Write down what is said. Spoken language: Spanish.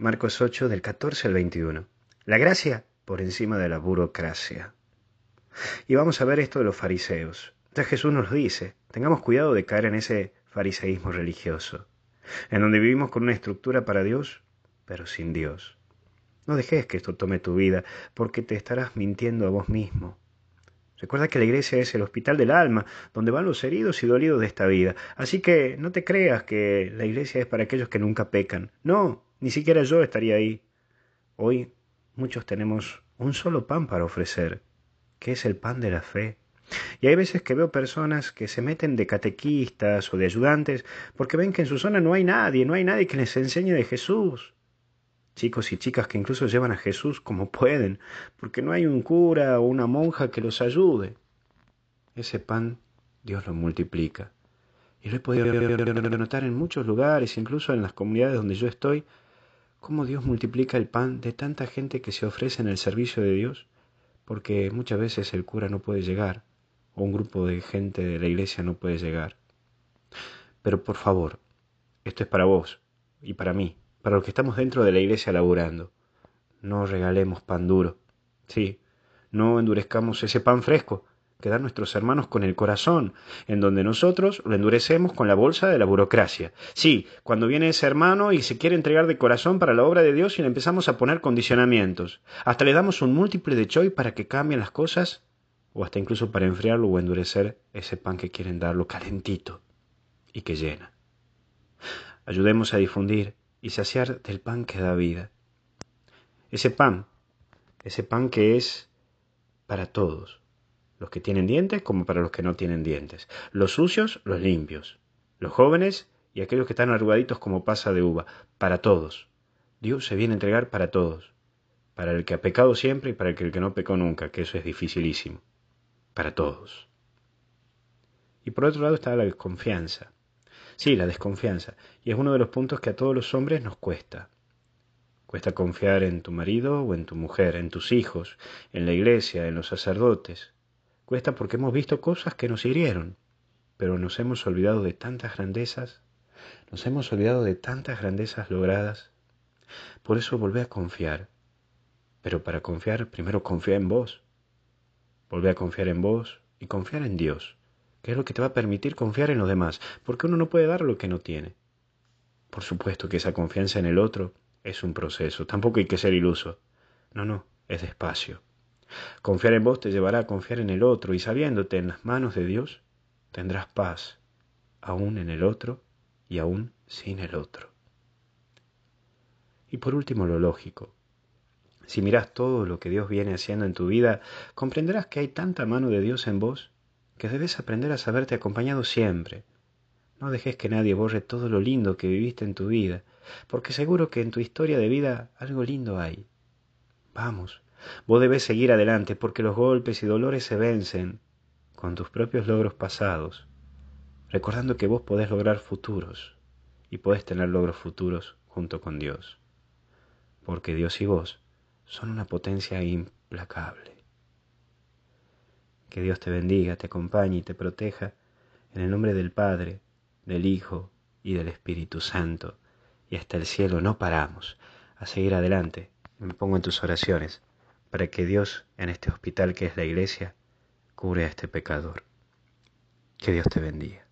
Marcos 8 del 14 al 21. La gracia por encima de la burocracia. Y vamos a ver esto de los fariseos. Ya Jesús nos dice, tengamos cuidado de caer en ese fariseísmo religioso, en donde vivimos con una estructura para Dios, pero sin Dios. No dejes que esto tome tu vida, porque te estarás mintiendo a vos mismo. Recuerda que la iglesia es el hospital del alma, donde van los heridos y dolidos de esta vida. Así que no te creas que la iglesia es para aquellos que nunca pecan. No, ni siquiera yo estaría ahí. Hoy muchos tenemos un solo pan para ofrecer, que es el pan de la fe. Y hay veces que veo personas que se meten de catequistas o de ayudantes porque ven que en su zona no hay nadie, no hay nadie que les enseñe de Jesús chicos y chicas que incluso llevan a Jesús como pueden, porque no hay un cura o una monja que los ayude. Ese pan Dios lo multiplica. Y lo he podido notar en muchos lugares, incluso en las comunidades donde yo estoy, cómo Dios multiplica el pan de tanta gente que se ofrece en el servicio de Dios, porque muchas veces el cura no puede llegar, o un grupo de gente de la iglesia no puede llegar. Pero por favor, esto es para vos y para mí, para los que estamos dentro de la iglesia laburando. No regalemos pan duro. Sí, no endurezcamos ese pan fresco que dan nuestros hermanos con el corazón, en donde nosotros lo endurecemos con la bolsa de la burocracia. Sí, cuando viene ese hermano y se quiere entregar de corazón para la obra de Dios y le empezamos a poner condicionamientos, hasta le damos un múltiple de choy para que cambien las cosas, o hasta incluso para enfriarlo o endurecer ese pan que quieren darlo calentito y que llena. Ayudemos a difundir y saciar del pan que da vida. Ese pan, ese pan que es para todos, los que tienen dientes como para los que no tienen dientes, los sucios, los limpios, los jóvenes y aquellos que están arrugaditos como pasa de uva, para todos. Dios se viene a entregar para todos, para el que ha pecado siempre y para el que no pecó nunca, que eso es dificilísimo, para todos. Y por otro lado está la desconfianza. Sí, la desconfianza. Y es uno de los puntos que a todos los hombres nos cuesta. Cuesta confiar en tu marido o en tu mujer, en tus hijos, en la iglesia, en los sacerdotes. Cuesta porque hemos visto cosas que nos hirieron, pero nos hemos olvidado de tantas grandezas, nos hemos olvidado de tantas grandezas logradas. Por eso volvé a confiar. Pero para confiar, primero confía en vos. Volvé a confiar en vos y confiar en Dios que es lo que te va a permitir confiar en los demás, porque uno no puede dar lo que no tiene. Por supuesto que esa confianza en el otro es un proceso, tampoco hay que ser iluso. No, no, es despacio. Confiar en vos te llevará a confiar en el otro y sabiéndote en las manos de Dios, tendrás paz, aún en el otro y aún sin el otro. Y por último, lo lógico. Si miras todo lo que Dios viene haciendo en tu vida, comprenderás que hay tanta mano de Dios en vos que debes aprender a saberte acompañado siempre. No dejes que nadie borre todo lo lindo que viviste en tu vida, porque seguro que en tu historia de vida algo lindo hay. Vamos, vos debes seguir adelante porque los golpes y dolores se vencen con tus propios logros pasados, recordando que vos podés lograr futuros y podés tener logros futuros junto con Dios, porque Dios y vos son una potencia implacable. Que Dios te bendiga, te acompañe y te proteja. En el nombre del Padre, del Hijo y del Espíritu Santo. Y hasta el cielo no paramos. A seguir adelante. Me pongo en tus oraciones para que Dios, en este hospital que es la iglesia, cure a este pecador. Que Dios te bendiga.